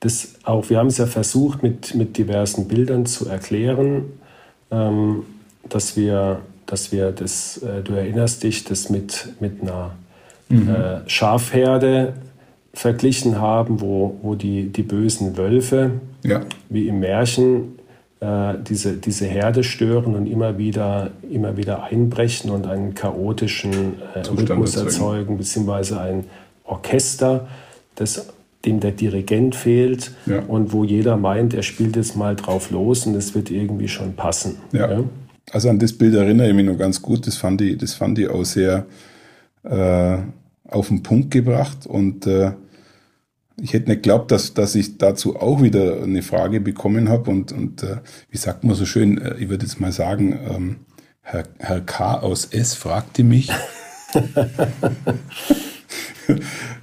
das auch, wir haben es ja versucht mit, mit diversen Bildern zu erklären, ähm, dass wir, dass wir das, äh, du erinnerst dich, das mit, mit einer mhm. äh, Schafherde verglichen haben, wo, wo die, die bösen Wölfe, ja. wie im Märchen, diese, diese Herde stören und immer wieder, immer wieder einbrechen und einen chaotischen äh, Rhythmus erzeugen, beziehungsweise ein Orchester, das dem der Dirigent fehlt ja. und wo jeder meint, er spielt jetzt mal drauf los und es wird irgendwie schon passen. Ja. ja. Also an das Bild erinnere ich mich noch ganz gut. Das fand ich, das fand ich auch sehr äh, auf den Punkt gebracht und äh, ich hätte nicht geglaubt, dass, dass ich dazu auch wieder eine Frage bekommen habe und, und äh, wie sagt man so schön, äh, ich würde jetzt mal sagen, ähm, Herr, Herr K. aus S. fragte mich.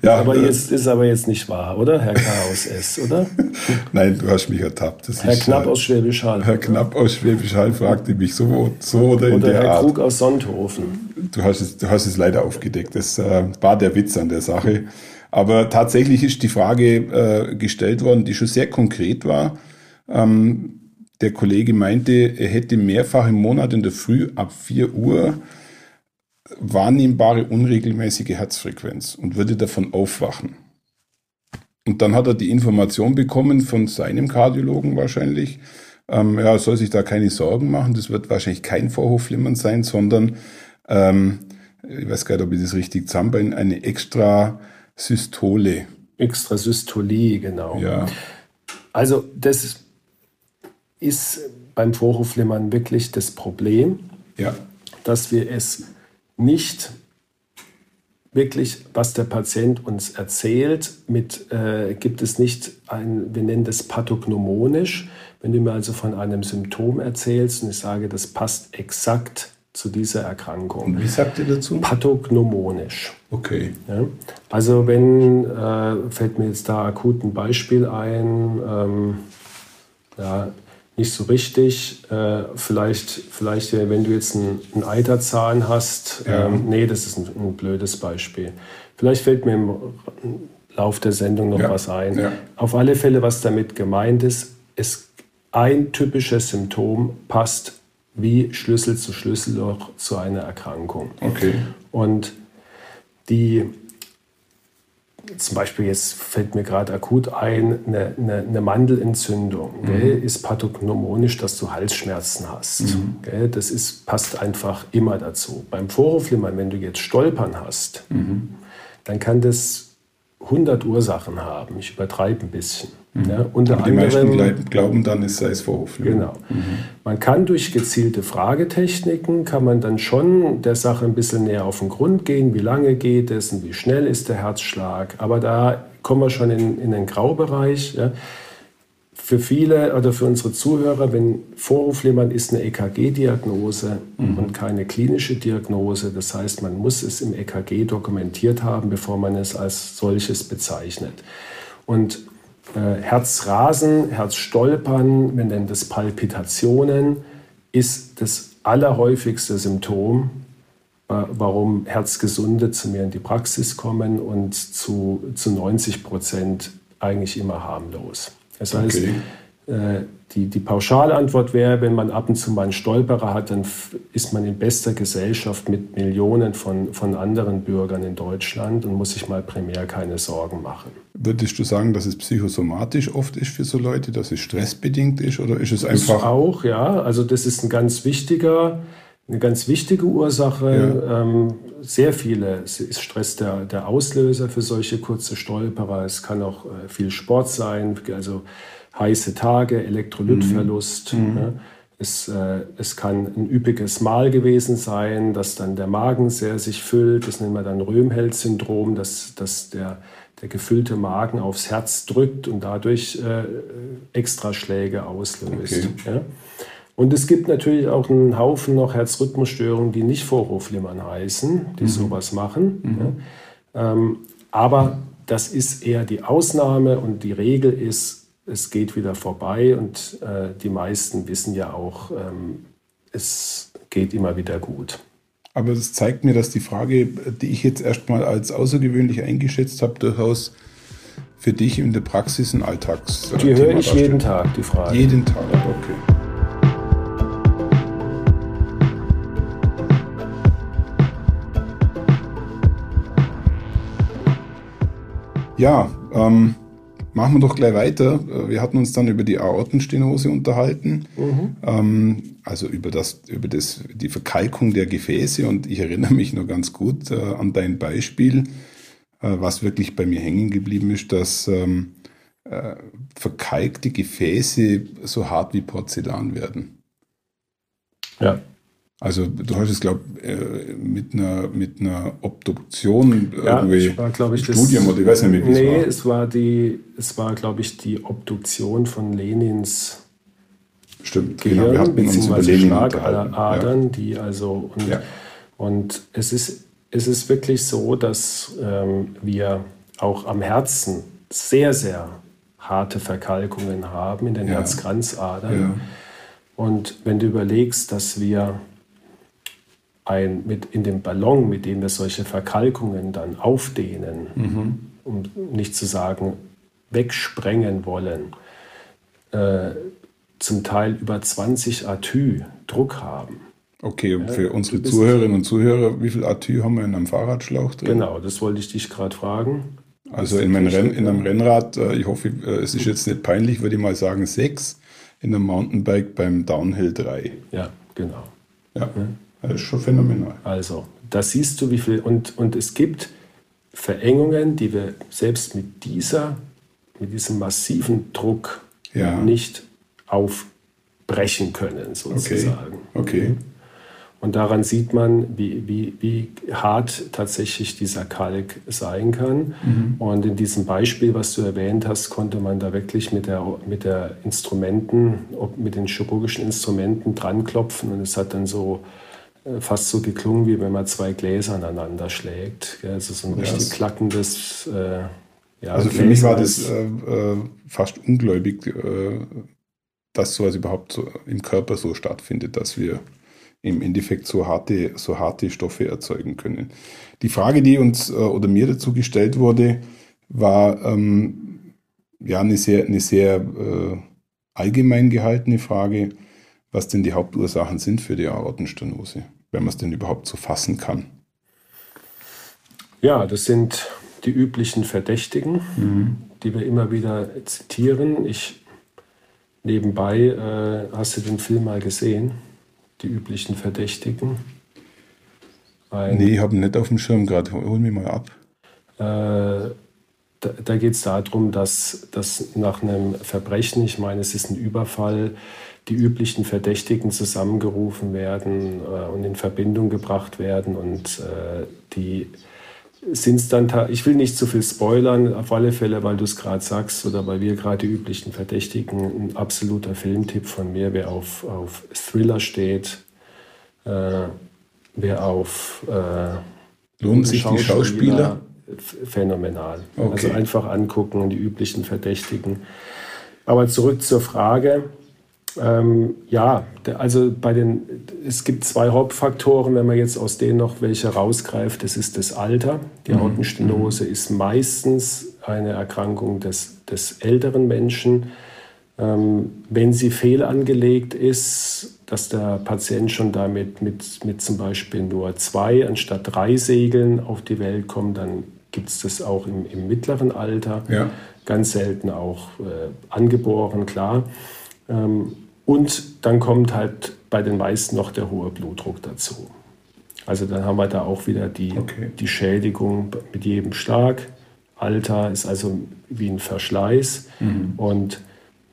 ja, aber äh, jetzt ist aber jetzt nicht wahr, oder? Herr Chaos S, oder? Nein, du hast mich ertappt. Das Herr ist, Knapp aus Schwäbisch Hall. Herr Knapp aus Schwäbisch Hall fragte mich so, so oder, in oder der Herr Art. Krug aus Sonthofen. Du hast es, du hast es leider aufgedeckt. Das äh, war der Witz an der Sache. Aber tatsächlich ist die Frage äh, gestellt worden, die schon sehr konkret war. Ähm, der Kollege meinte, er hätte mehrfach im Monat in der Früh ab 4 Uhr wahrnehmbare unregelmäßige Herzfrequenz und würde davon aufwachen. Und dann hat er die Information bekommen von seinem Kardiologen wahrscheinlich, ähm, ja, soll sich da keine Sorgen machen, das wird wahrscheinlich kein Vorhofflimmern sein, sondern, ähm, ich weiß gar nicht, ob ich das richtig zusammenbringe, eine extra Systole. Extrasystolie, genau. Ja. Also das ist beim Vorhofflimmern wirklich das Problem, ja. dass wir es nicht wirklich, was der Patient uns erzählt, mit, äh, gibt es nicht ein, wir nennen das pathognomonisch. Wenn du mir also von einem Symptom erzählst und ich sage, das passt exakt zu dieser Erkrankung. Und wie sagt ihr dazu? Pathognomonisch. Okay. Ja? Also wenn, äh, fällt mir jetzt da akut ein Beispiel ein, ähm, ja, nicht so richtig. Äh, vielleicht, vielleicht, wenn du jetzt einen, einen Eiterzahn hast, ja. ähm, nee, das ist ein, ein, blödes Beispiel. Vielleicht fällt mir im Lauf der Sendung noch ja. was ein. Ja. Auf alle Fälle, was damit gemeint ist, ist ein typisches Symptom passt wie Schlüssel zu Schlüsselloch zu einer Erkrankung. Okay. Und die zum Beispiel jetzt fällt mir gerade akut ein, eine, eine, eine Mandelentzündung mhm. ist pathognomonisch, dass du Halsschmerzen hast. Mhm. das ist, passt einfach immer dazu. Beim Vorhofflimmern, wenn du jetzt Stolpern hast, mhm. dann kann das 100 Ursachen haben. Ich übertreibe ein bisschen. Mhm. Ja, unter Aber die anderem, meisten glauben dann, es sei es Vorhofflimmern. Genau. Mhm. Man kann durch gezielte Fragetechniken, kann man dann schon der Sache ein bisschen näher auf den Grund gehen. Wie lange geht es und wie schnell ist der Herzschlag? Aber da kommen wir schon in, in den Graubereich. Ja für viele oder für unsere Zuhörer, wenn Vorhofflimmern ist eine EKG-Diagnose mhm. und keine klinische Diagnose. Das heißt, man muss es im EKG dokumentiert haben, bevor man es als solches bezeichnet. Und äh, Herzrasen, Herzstolpern, wir nennen das Palpitationen, ist das allerhäufigste Symptom, äh, warum Herzgesunde zu mir in die Praxis kommen und zu, zu 90 Prozent eigentlich immer harmlos. Das heißt, okay. äh, die, die Pauschalantwort wäre, wenn man ab und zu mal einen Stolperer hat, dann ist man in bester Gesellschaft mit Millionen von, von anderen Bürgern in Deutschland und muss sich mal primär keine Sorgen machen. Würdest du sagen, dass es psychosomatisch oft ist für so Leute, dass es stressbedingt ist oder ist es einfach... Das auch, ja. Also das ist ein ganz wichtiger, eine ganz wichtige Ursache. Ja. Ähm, sehr viele ist Stress der, der Auslöser für solche kurze Stolperer. Es kann auch äh, viel Sport sein, also heiße Tage, Elektrolytverlust. Mhm. Ne? Es, äh, es kann ein üppiges Mahl gewesen sein, dass dann der Magen sehr sich füllt. Das nennen wir dann Röhmheld-Syndrom, dass, dass der, der gefüllte Magen aufs Herz drückt und dadurch äh, Extraschläge auslöst. Okay. Ja? Und es gibt natürlich auch einen Haufen noch Herzrhythmusstörungen, die nicht Vorhofflimmern heißen, die mhm. sowas machen. Mhm. Ja? Ähm, aber das ist eher die Ausnahme und die Regel ist, es geht wieder vorbei und äh, die meisten wissen ja auch, ähm, es geht immer wieder gut. Aber das zeigt mir, dass die Frage, die ich jetzt erstmal als außergewöhnlich eingeschätzt habe, durchaus für dich in der Praxis ein Alltags. Die höre ich jeden Tag, die Frage. Jeden Tag, okay. Ja, ähm, machen wir doch gleich weiter. Wir hatten uns dann über die Aortenstenose unterhalten, mhm. ähm, also über das, über das, die Verkalkung der Gefäße. Und ich erinnere mich noch ganz gut äh, an dein Beispiel, äh, was wirklich bei mir hängen geblieben ist, dass ähm, äh, verkalkte Gefäße so hart wie Porzellan werden. Ja. Also du hast es, glaube ich, mit einer, mit einer Obduktion ja, irgendwie war, ich, Studium oder ich weiß nicht mehr, wie nee, es war. es war die, es war, glaube ich, die Obduktion von Lenins Stimmt, Gehirn, genau, wir hatten beziehungsweise uns über Schlagadern, ja. die also und, ja. und es ist es ist wirklich so, dass ähm, wir auch am Herzen sehr sehr harte Verkalkungen haben in den ja. Herzkranzadern. Und wenn du überlegst, dass wir ein, mit, in dem Ballon, mit dem wir solche Verkalkungen dann aufdehnen, mhm. um nicht zu sagen wegsprengen wollen, äh, zum Teil über 20 Atü Druck haben. Okay, und für ja, unsere Zuhörerinnen und Zuhörer, wie viel Atü haben wir in einem Fahrradschlauch drin? Genau, das wollte ich dich gerade fragen. Also in, Renn, in einem Rennrad, äh, ich hoffe, äh, es ist jetzt nicht peinlich, würde ich mal sagen sechs, in einem Mountainbike beim Downhill drei. Ja, genau. Ja. ja. Das ist schon phänomenal. Also, da siehst du, wie viel. Und, und es gibt Verengungen, die wir selbst mit dieser, mit diesem massiven Druck ja. nicht aufbrechen können, sozusagen. Okay. okay. Und daran sieht man, wie, wie, wie hart tatsächlich dieser Kalk sein kann. Mhm. Und in diesem Beispiel, was du erwähnt hast, konnte man da wirklich mit der, mit der Instrumenten, mit den chirurgischen Instrumenten dranklopfen. Und es hat dann so fast so geklungen, wie wenn man zwei Gläser aneinander schlägt. Also so ein richtig klackendes. Äh, ja, also für mich war das äh, äh, fast ungläubig, äh, dass sowas überhaupt im Körper so stattfindet, dass wir im Endeffekt so harte, so harte Stoffe erzeugen können. Die Frage, die uns äh, oder mir dazu gestellt wurde, war ähm, ja eine sehr, eine sehr äh, allgemein gehaltene Frage, was denn die Hauptursachen sind für die Aortenstenose, wenn man es denn überhaupt so fassen kann. Ja, das sind die üblichen Verdächtigen, mhm. die wir immer wieder zitieren. Ich nebenbei, äh, hast du den Film mal gesehen? die üblichen Verdächtigen. Ein, nee, ich habe ihn nicht auf dem Schirm gerade. Hol mich mal ab. Äh, da, da geht es darum, dass, dass nach einem Verbrechen, ich meine, es ist ein Überfall, die üblichen Verdächtigen zusammengerufen werden äh, und in Verbindung gebracht werden und äh, die sind es dann, ich will nicht zu viel spoilern, auf alle Fälle, weil du es gerade sagst oder weil wir gerade die üblichen Verdächtigen, ein absoluter Filmtipp von mir, wer auf, auf Thriller steht, äh, wer auf äh, Lohnt sich die Schauspieler? Phänomenal. Okay. Also einfach angucken, die üblichen Verdächtigen. Aber zurück zur Frage. Ähm, ja, also bei den, es gibt zwei Hauptfaktoren, wenn man jetzt aus denen noch welche rausgreift. Das ist das Alter. Die mhm. Mhm. ist meistens eine Erkrankung des, des älteren Menschen. Ähm, wenn sie fehlangelegt ist, dass der Patient schon damit mit, mit zum Beispiel nur zwei anstatt drei Segeln auf die Welt kommt, dann gibt es das auch im, im mittleren Alter. Ja. Ganz selten auch äh, angeboren, klar. Ähm, und dann kommt halt bei den meisten noch der hohe Blutdruck dazu. Also dann haben wir da auch wieder die, okay. die Schädigung mit jedem Schlag. Alter ist also wie ein Verschleiß. Mhm. Und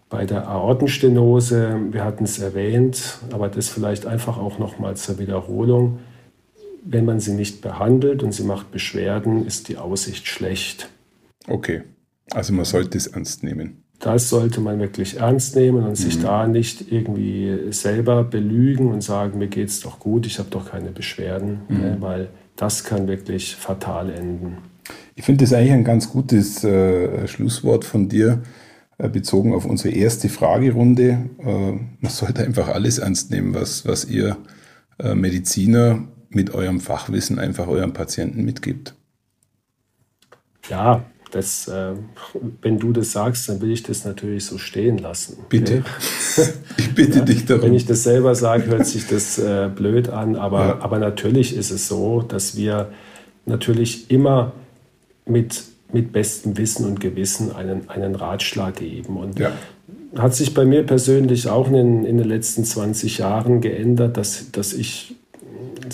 bei der Aortenstenose, wir hatten es erwähnt, aber das vielleicht einfach auch nochmal zur Wiederholung. Wenn man sie nicht behandelt und sie macht Beschwerden, ist die Aussicht schlecht. Okay, also man sollte es ernst nehmen das sollte man wirklich ernst nehmen und sich mhm. da nicht irgendwie selber belügen und sagen, mir geht es doch gut, ich habe doch keine Beschwerden, mhm. ne, weil das kann wirklich fatal enden. Ich finde das eigentlich ein ganz gutes äh, Schlusswort von dir, äh, bezogen auf unsere erste Fragerunde. Äh, man sollte einfach alles ernst nehmen, was, was ihr äh, Mediziner mit eurem Fachwissen einfach eurem Patienten mitgibt. Ja, das, äh, wenn du das sagst, dann will ich das natürlich so stehen lassen. Bitte. ich bitte ja, dich darum. Wenn ich das selber sage, hört sich das äh, blöd an, aber, ja. aber natürlich ist es so, dass wir natürlich immer mit, mit bestem Wissen und Gewissen einen, einen Ratschlag geben. Und ja. hat sich bei mir persönlich auch in, in den letzten 20 Jahren geändert, dass, dass ich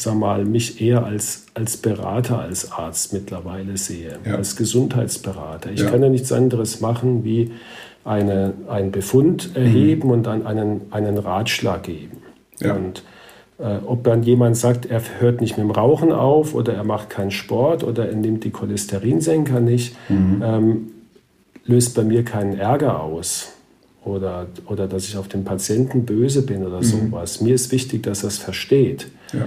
sag mal, mich eher als, als Berater, als Arzt mittlerweile sehe, ja. als Gesundheitsberater. Ich ja. kann ja nichts anderes machen, wie eine, einen Befund erheben mhm. und dann einen, einen Ratschlag geben. Ja. Und äh, ob dann jemand sagt, er hört nicht mit dem Rauchen auf oder er macht keinen Sport oder er nimmt die Cholesterinsenker nicht, mhm. ähm, löst bei mir keinen Ärger aus oder, oder dass ich auf den Patienten böse bin oder mhm. sowas. Mir ist wichtig, dass er es versteht. Ja.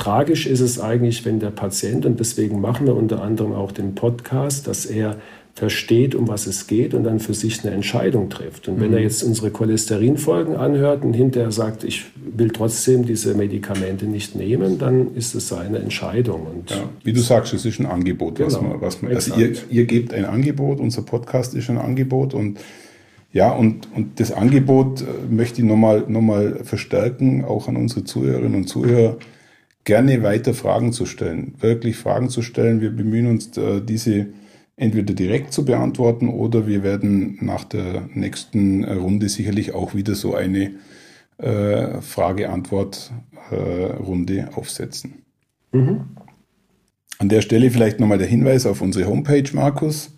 Tragisch ist es eigentlich, wenn der Patient, und deswegen machen wir unter anderem auch den Podcast, dass er versteht, um was es geht und dann für sich eine Entscheidung trifft. Und wenn er mhm. jetzt unsere Cholesterinfolgen anhört und hinterher sagt, ich will trotzdem diese Medikamente nicht nehmen, dann ist es seine Entscheidung. Und ja, wie du sagst, es ist ein Angebot, genau, was man, was man also ihr, ihr gebt ein Angebot, unser Podcast ist ein Angebot und ja, und, und das Angebot äh, möchte ich nochmal noch mal verstärken, auch an unsere Zuhörerinnen und Zuhörer gerne weiter Fragen zu stellen, wirklich Fragen zu stellen. Wir bemühen uns, äh, diese entweder direkt zu beantworten oder wir werden nach der nächsten Runde sicherlich auch wieder so eine äh, Frage-Antwort-Runde äh, aufsetzen. Mhm. An der Stelle vielleicht nochmal der Hinweis auf unsere Homepage, Markus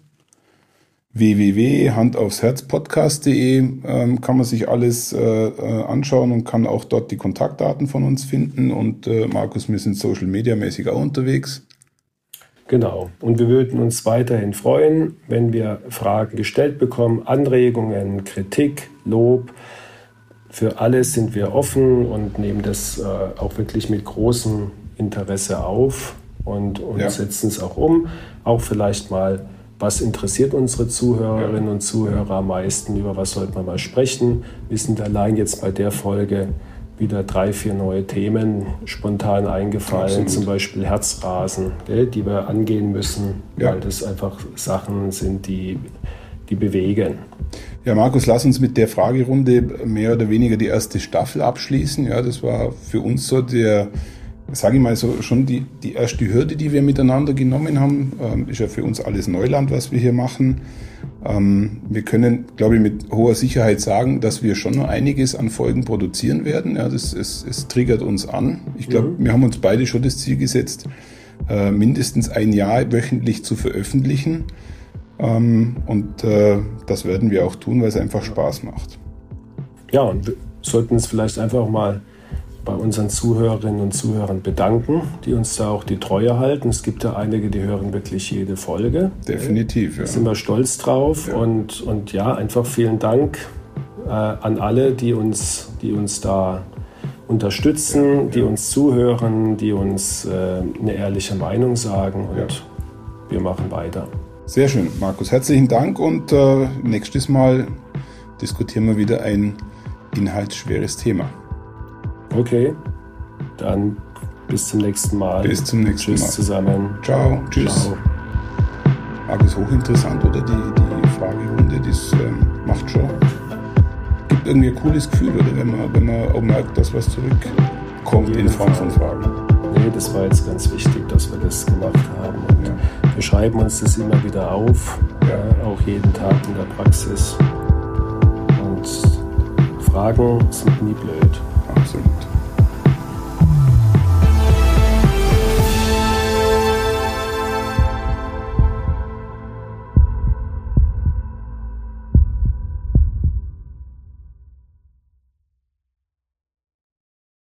www.handaufsherzpodcast.de ähm, kann man sich alles äh, äh, anschauen und kann auch dort die Kontaktdaten von uns finden. Und äh, Markus, wir sind social media mäßig auch unterwegs. Genau. Und wir würden uns weiterhin freuen, wenn wir Fragen gestellt bekommen, Anregungen, Kritik, Lob. Für alles sind wir offen und nehmen das äh, auch wirklich mit großem Interesse auf und, und ja. setzen es auch um. Auch vielleicht mal, was interessiert unsere Zuhörerinnen und Zuhörer am meisten, über was sollte man mal sprechen. Wir sind allein jetzt bei der Folge wieder drei, vier neue Themen spontan eingefallen, Absolut. zum Beispiel Herzrasen, gell, die wir angehen müssen, ja. weil das einfach Sachen sind, die, die bewegen. Ja, Markus, lass uns mit der Fragerunde mehr oder weniger die erste Staffel abschließen. Ja, das war für uns so der, sage ich mal so, schon die, die erste Hürde, die wir miteinander genommen haben. Ähm, ist ja für uns alles Neuland, was wir hier machen. Ähm, wir können, glaube ich, mit hoher Sicherheit sagen, dass wir schon noch einiges an Folgen produzieren werden. Ja, das, es, es triggert uns an. Ich glaube, mhm. wir haben uns beide schon das Ziel gesetzt, äh, mindestens ein Jahr wöchentlich zu veröffentlichen. Ähm, und äh, das werden wir auch tun, weil es einfach Spaß macht. Ja, und wir sollten es vielleicht einfach mal bei unseren Zuhörerinnen und Zuhörern bedanken, die uns da auch die Treue halten. Es gibt ja einige, die hören wirklich jede Folge. Definitiv, ja. Da sind wir stolz drauf. Ja. Und, und ja, einfach vielen Dank äh, an alle, die uns, die uns da unterstützen, die uns zuhören, die uns äh, eine ehrliche Meinung sagen. Und ja. wir machen weiter. Sehr schön, Markus. Herzlichen Dank und äh, nächstes Mal diskutieren wir wieder ein inhaltsschweres Thema. Okay, dann bis zum nächsten Mal. Bis zum nächsten Tschüss Mal. zusammen. Ciao. Tschüss. Ciao. Markus, hochinteressant, oder? Die, die Fragerunde, das ähm, macht schon. Gibt irgendwie ein cooles Gefühl, oder? Wenn man, wenn man auch merkt, dass was zurückkommt in Form von Fragen. Nee, das war jetzt ganz wichtig, dass wir das gemacht haben. Und ja. Wir schreiben uns das immer wieder auf, ja. Ja, auch jeden Tag in der Praxis. Und Fragen sind nie blöd. Absolut.